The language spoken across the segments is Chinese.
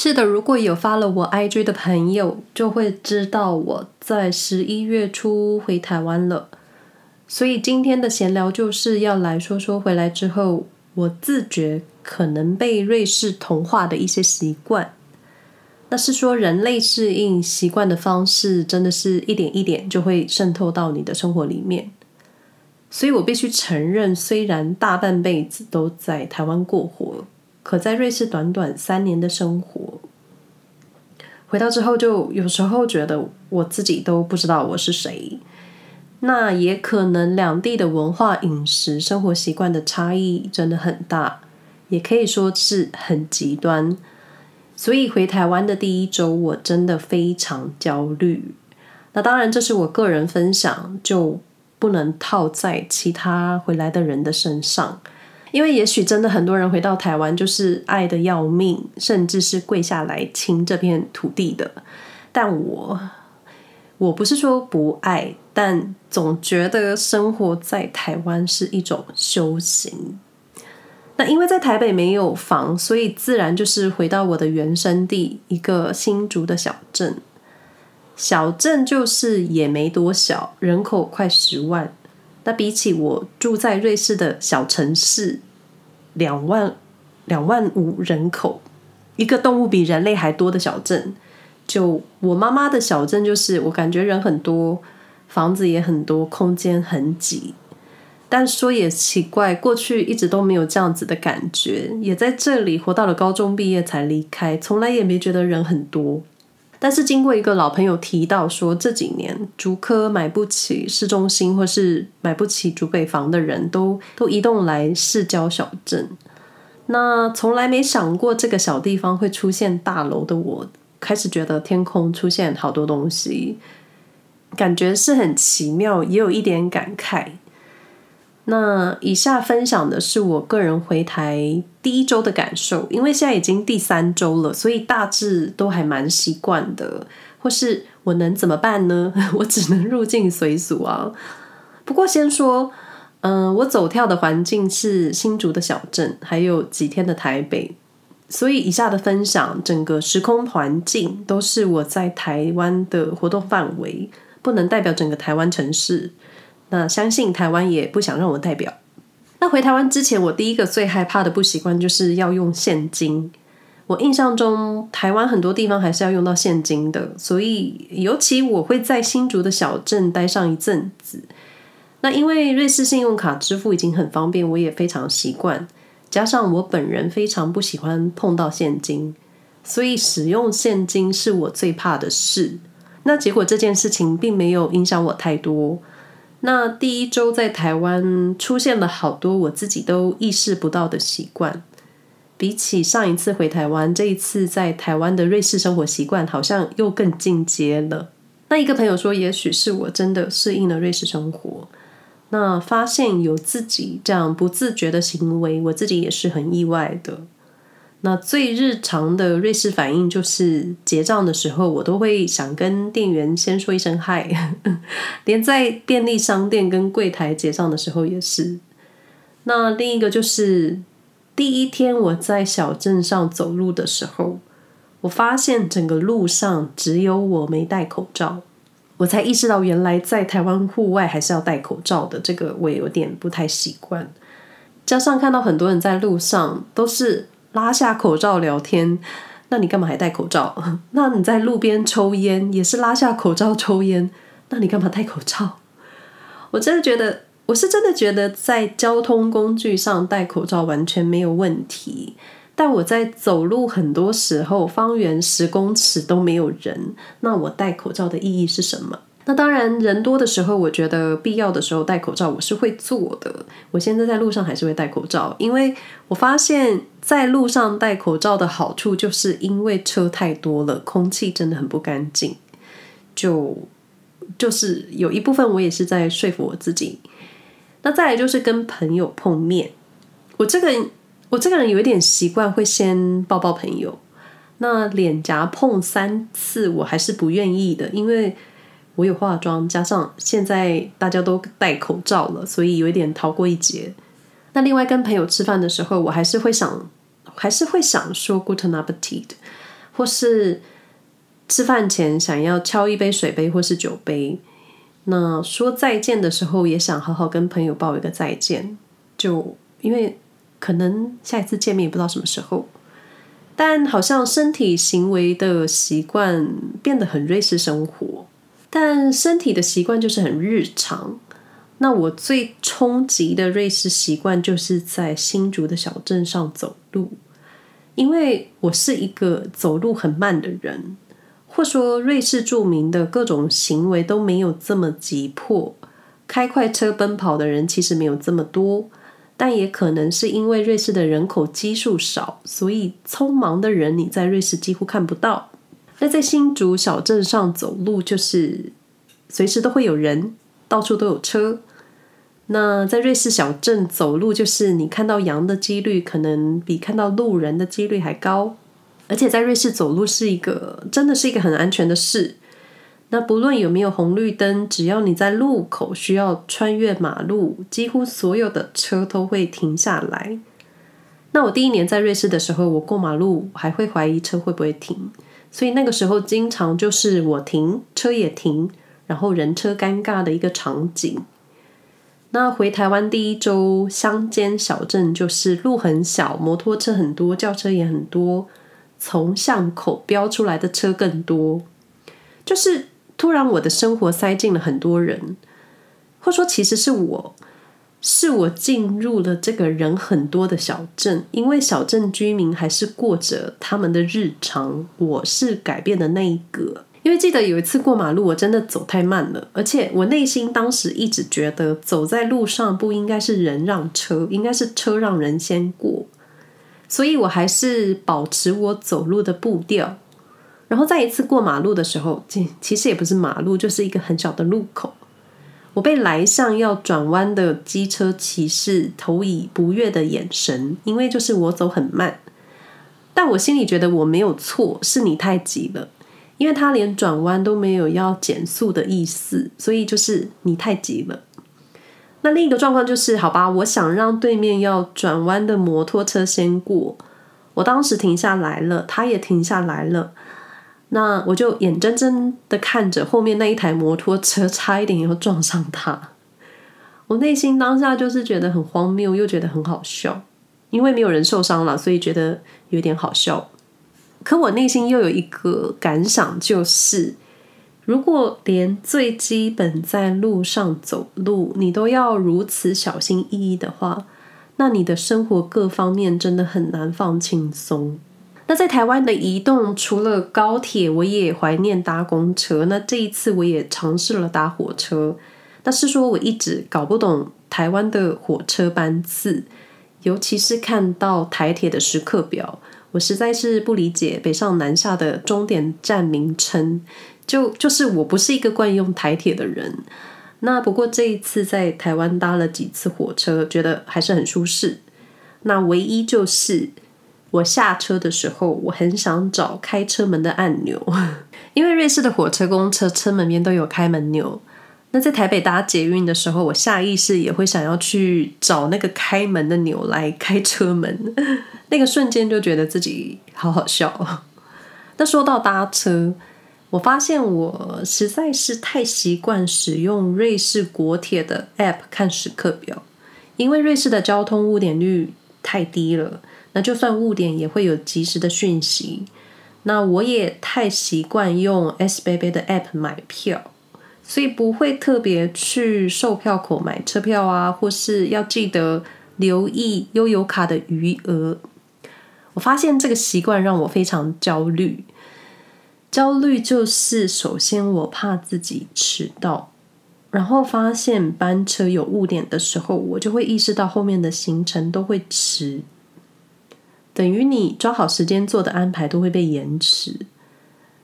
是的，如果有发了我 IG 的朋友，就会知道我在十一月初回台湾了。所以今天的闲聊就是要来说说回来之后，我自觉可能被瑞士同化的一些习惯。那是说人类适应习惯的方式，真的是一点一点就会渗透到你的生活里面。所以我必须承认，虽然大半辈子都在台湾过活。可在瑞士短短三年的生活，回到之后就有时候觉得我自己都不知道我是谁。那也可能两地的文化、饮食、生活习惯的差异真的很大，也可以说是很极端。所以回台湾的第一周，我真的非常焦虑。那当然这是我个人分享，就不能套在其他回来的人的身上。因为也许真的很多人回到台湾就是爱得要命，甚至是跪下来亲这片土地的。但我我不是说不爱，但总觉得生活在台湾是一种修行。那因为在台北没有房，所以自然就是回到我的原生地，一个新竹的小镇。小镇就是也没多小，人口快十万。那比起我住在瑞士的小城市，两万两万五人口，一个动物比人类还多的小镇，就我妈妈的小镇，就是我感觉人很多，房子也很多，空间很挤。但说也奇怪，过去一直都没有这样子的感觉，也在这里活到了高中毕业才离开，从来也没觉得人很多。但是经过一个老朋友提到说，这几年竹科买不起市中心，或是买不起竹北房的人都都移动来市郊小镇。那从来没想过这个小地方会出现大楼的我，开始觉得天空出现好多东西，感觉是很奇妙，也有一点感慨。那以下分享的是我个人回台第一周的感受，因为现在已经第三周了，所以大致都还蛮习惯的。或是我能怎么办呢？我只能入境随俗啊。不过先说，嗯、我走跳的环境是新竹的小镇，还有几天的台北，所以以下的分享，整个时空环境都是我在台湾的活动范围，不能代表整个台湾城市。那相信台湾也不想让我代表。那回台湾之前，我第一个最害怕的不习惯就是要用现金。我印象中，台湾很多地方还是要用到现金的，所以尤其我会在新竹的小镇待上一阵子。那因为瑞士信用卡支付已经很方便，我也非常习惯。加上我本人非常不喜欢碰到现金，所以使用现金是我最怕的事。那结果这件事情并没有影响我太多。那第一周在台湾出现了好多我自己都意识不到的习惯，比起上一次回台湾，这一次在台湾的瑞士生活习惯好像又更进阶了。那一个朋友说，也许是我真的适应了瑞士生活，那发现有自己这样不自觉的行为，我自己也是很意外的。那最日常的瑞士反应就是结账的时候，我都会想跟店员先说一声嗨，连在便利商店跟柜台结账的时候也是。那另一个就是第一天我在小镇上走路的时候，我发现整个路上只有我没戴口罩，我才意识到原来在台湾户外还是要戴口罩的，这个我也有点不太习惯。加上看到很多人在路上都是。拉下口罩聊天，那你干嘛还戴口罩？那你在路边抽烟也是拉下口罩抽烟，那你干嘛戴口罩？我真的觉得，我是真的觉得在交通工具上戴口罩完全没有问题，但我在走路很多时候方圆十公尺都没有人，那我戴口罩的意义是什么？那当然，人多的时候，我觉得必要的时候戴口罩我是会做的。我现在在路上还是会戴口罩，因为我发现在路上戴口罩的好处，就是因为车太多了，空气真的很不干净。就就是有一部分我也是在说服我自己。那再来就是跟朋友碰面，我这个人我这个人有一点习惯会先抱抱朋友，那脸颊碰三次我还是不愿意的，因为。我有化妆，加上现在大家都戴口罩了，所以有一点逃过一劫。那另外跟朋友吃饭的时候，我还是会想，还是会想说 goodnappetit 或是吃饭前想要敲一杯水杯或是酒杯。那说再见的时候，也想好好跟朋友报一个再见，就因为可能下一次见面也不知道什么时候。但好像身体行为的习惯变得很瑞士生活，但身体的习惯就是很日常。那我最冲击的瑞士习惯就是在新竹的小镇上走路，因为我是一个走路很慢的人。或说，瑞士著名的各种行为都没有这么急迫。开快车奔跑的人其实没有这么多，但也可能是因为瑞士的人口基数少，所以匆忙的人你在瑞士几乎看不到。那在新竹小镇上走路，就是随时都会有人，到处都有车。那在瑞士小镇走路，就是你看到羊的几率可能比看到路人的几率还高。而且在瑞士走路是一个，真的是一个很安全的事。那不论有没有红绿灯，只要你在路口需要穿越马路，几乎所有的车都会停下来。那我第一年在瑞士的时候，我过马路还会怀疑车会不会停，所以那个时候经常就是我停，车也停，然后人车尴尬的一个场景。那回台湾第一周，乡间小镇就是路很小，摩托车很多，轿车也很多。从巷口飙出来的车更多，就是突然我的生活塞进了很多人，或说其实是我，是我进入了这个人很多的小镇，因为小镇居民还是过着他们的日常，我是改变的那一个。因为记得有一次过马路，我真的走太慢了，而且我内心当时一直觉得走在路上不应该是人让车，应该是车让人先过。所以我还是保持我走路的步调，然后再一次过马路的时候，其其实也不是马路，就是一个很小的路口。我被来向要转弯的机车骑士投以不悦的眼神，因为就是我走很慢，但我心里觉得我没有错，是你太急了，因为他连转弯都没有要减速的意思，所以就是你太急了。那另一个状况就是，好吧，我想让对面要转弯的摩托车先过。我当时停下来了，他也停下来了。那我就眼睁睁的看着后面那一台摩托车差一点要撞上他。我内心当下就是觉得很荒谬，又觉得很好笑，因为没有人受伤了，所以觉得有点好笑。可我内心又有一个感想，就是。如果连最基本在路上走路你都要如此小心翼翼的话，那你的生活各方面真的很难放轻松。那在台湾的移动，除了高铁，我也怀念搭公车。那这一次我也尝试了搭火车，但是说我一直搞不懂台湾的火车班次，尤其是看到台铁的时刻表，我实在是不理解北上南下的终点站名称。就就是我不是一个惯用台铁的人，那不过这一次在台湾搭了几次火车，觉得还是很舒适。那唯一就是我下车的时候，我很想找开车门的按钮，因为瑞士的火车、公车车门边都有开门钮。那在台北搭捷运的时候，我下意识也会想要去找那个开门的钮来开车门，那个瞬间就觉得自己好好笑。那说到搭车。我发现我实在是太习惯使用瑞士国铁的 App 看时刻表，因为瑞士的交通误点率太低了，那就算误点也会有及时的讯息。那我也太习惯用 SBB 的 App 买票，所以不会特别去售票口买车票啊，或是要记得留意悠游卡的余额。我发现这个习惯让我非常焦虑。焦虑就是，首先我怕自己迟到，然后发现班车有误点的时候，我就会意识到后面的行程都会迟，等于你抓好时间做的安排都会被延迟。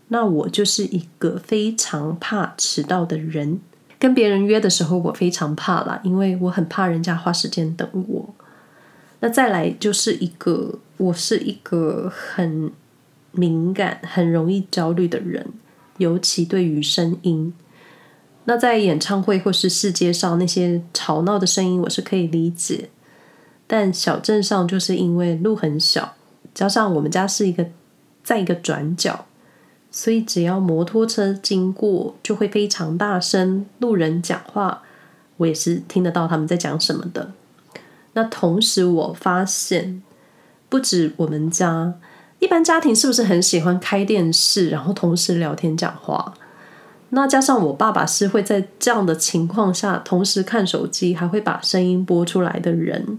那我就是一个非常怕迟到的人，跟别人约的时候我非常怕啦，因为我很怕人家花时间等我。那再来就是一个，我是一个很。敏感，很容易焦虑的人，尤其对于声音。那在演唱会或是世界上那些吵闹的声音，我是可以理解。但小镇上就是因为路很小，加上我们家是一个在一个转角，所以只要摩托车经过就会非常大声，路人讲话我也是听得到他们在讲什么的。那同时我发现，不止我们家，一般家庭是不是很喜欢开电视，然后同时聊天讲话？那加上我爸爸是会在这样的情况下同时看手机，还会把声音播出来的人，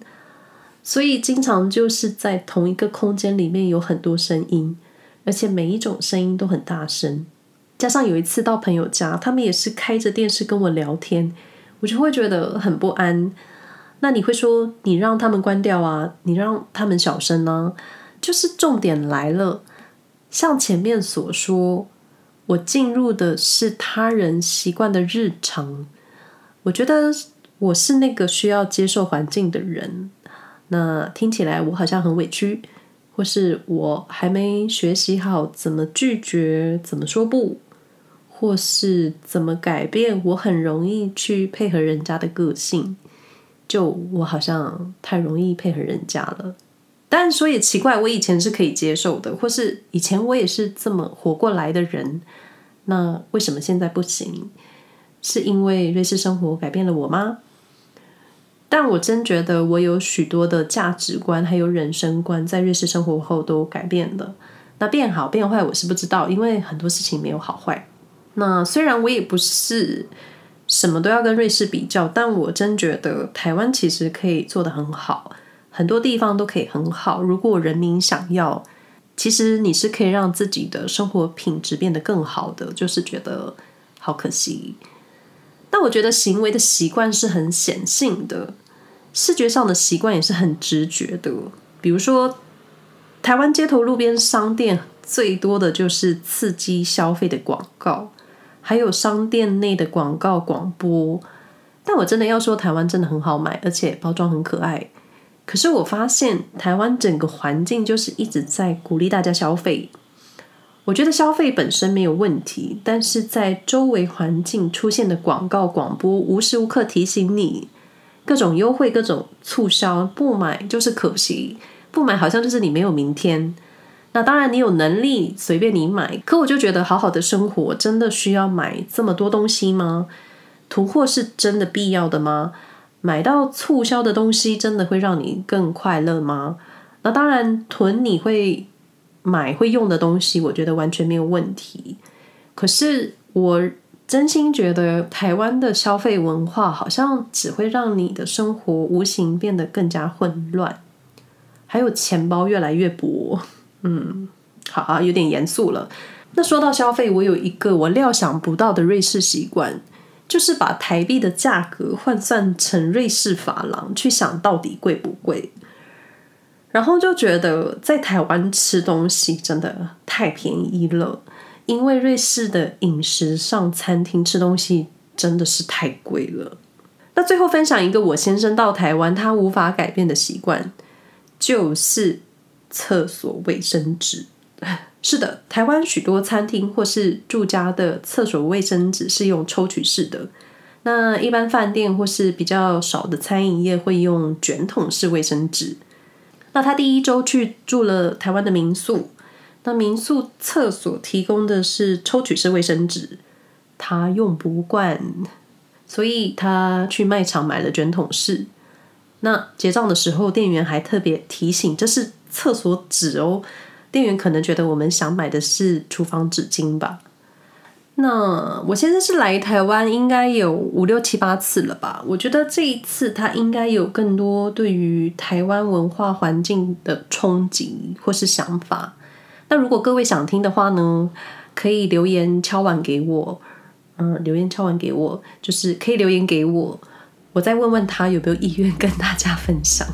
所以经常就是在同一个空间里面有很多声音，而且每一种声音都很大声。加上有一次到朋友家，他们也是开着电视跟我聊天，我就会觉得很不安。那你会说，你让他们关掉啊，你让他们小声呢？就是重点来了，像前面所说。我进入的是他人习惯的日常，我觉得我是那个需要接受环境的人。那听起来我好像很委屈，或是我还没学习好怎么拒绝、怎么说不，或是怎么改变我很容易去配合人家的个性。就我好像太容易配合人家了。但说也奇怪，我以前是可以接受的，或是以前我也是这么活过来的人，那为什么现在不行？是因为瑞士生活改变了我吗？但我真觉得我有许多的价值观还有人生观在瑞士生活后都改变了。那变好变坏我是不知道，因为很多事情没有好坏。那虽然我也不是什么都要跟瑞士比较，但我真觉得台湾其实可以做得很好。很多地方都可以很好，如果人民想要，其实你是可以让自己的生活品质变得更好的。就是觉得好可惜。但我觉得行为的习惯是很显性的，视觉上的习惯也是很直觉的。比如说，台湾街头路边商店最多的就是刺激消费的广告，还有商店内的广告广播。但我真的要说，台湾真的很好买，而且包装很可爱。可是我发现台湾整个环境就是一直在鼓励大家消费。我觉得消费本身没有问题，但是在周围环境出现的广告广播，无时无刻提醒你各种优惠、各种促销，不买就是可惜，不买好像就是你没有明天。那当然你有能力随便你买，可我就觉得好好的生活真的需要买这么多东西吗？囤货是真的必要的吗？买到促销的东西，真的会让你更快乐吗？那当然，囤你会买会用的东西，我觉得完全没有问题。可是我真心觉得，台湾的消费文化好像只会让你的生活无形变得更加混乱，还有钱包越来越薄。嗯，好啊，有点严肃了。那说到消费，我有一个我料想不到的瑞士习惯。就是把台币的价格换算成瑞士法郎，去想到底贵不贵，然后就觉得在台湾吃东西真的太便宜了，因为瑞士的饮食上餐厅吃东西真的是太贵了。那最后分享一个我先生到台湾他无法改变的习惯，就是厕所卫生纸。是的，台湾许多餐厅或是住家的厕所卫生纸是用抽取式的。那一般饭店或是比较少的餐饮业会用卷筒式卫生纸。那他第一周去住了台湾的民宿，那民宿厕所提供的是抽取式卫生纸，他用不惯，所以他去卖场买了卷筒式。那结账的时候，店员还特别提醒，这是厕所纸哦。店员可能觉得我们想买的是厨房纸巾吧？那我现在是来台湾，应该有五六七八次了吧？我觉得这一次他应该有更多对于台湾文化环境的冲击或是想法。那如果各位想听的话呢，可以留言敲碗给我。嗯，留言敲碗给我，就是可以留言给我，我再问问他有没有意愿跟大家分享。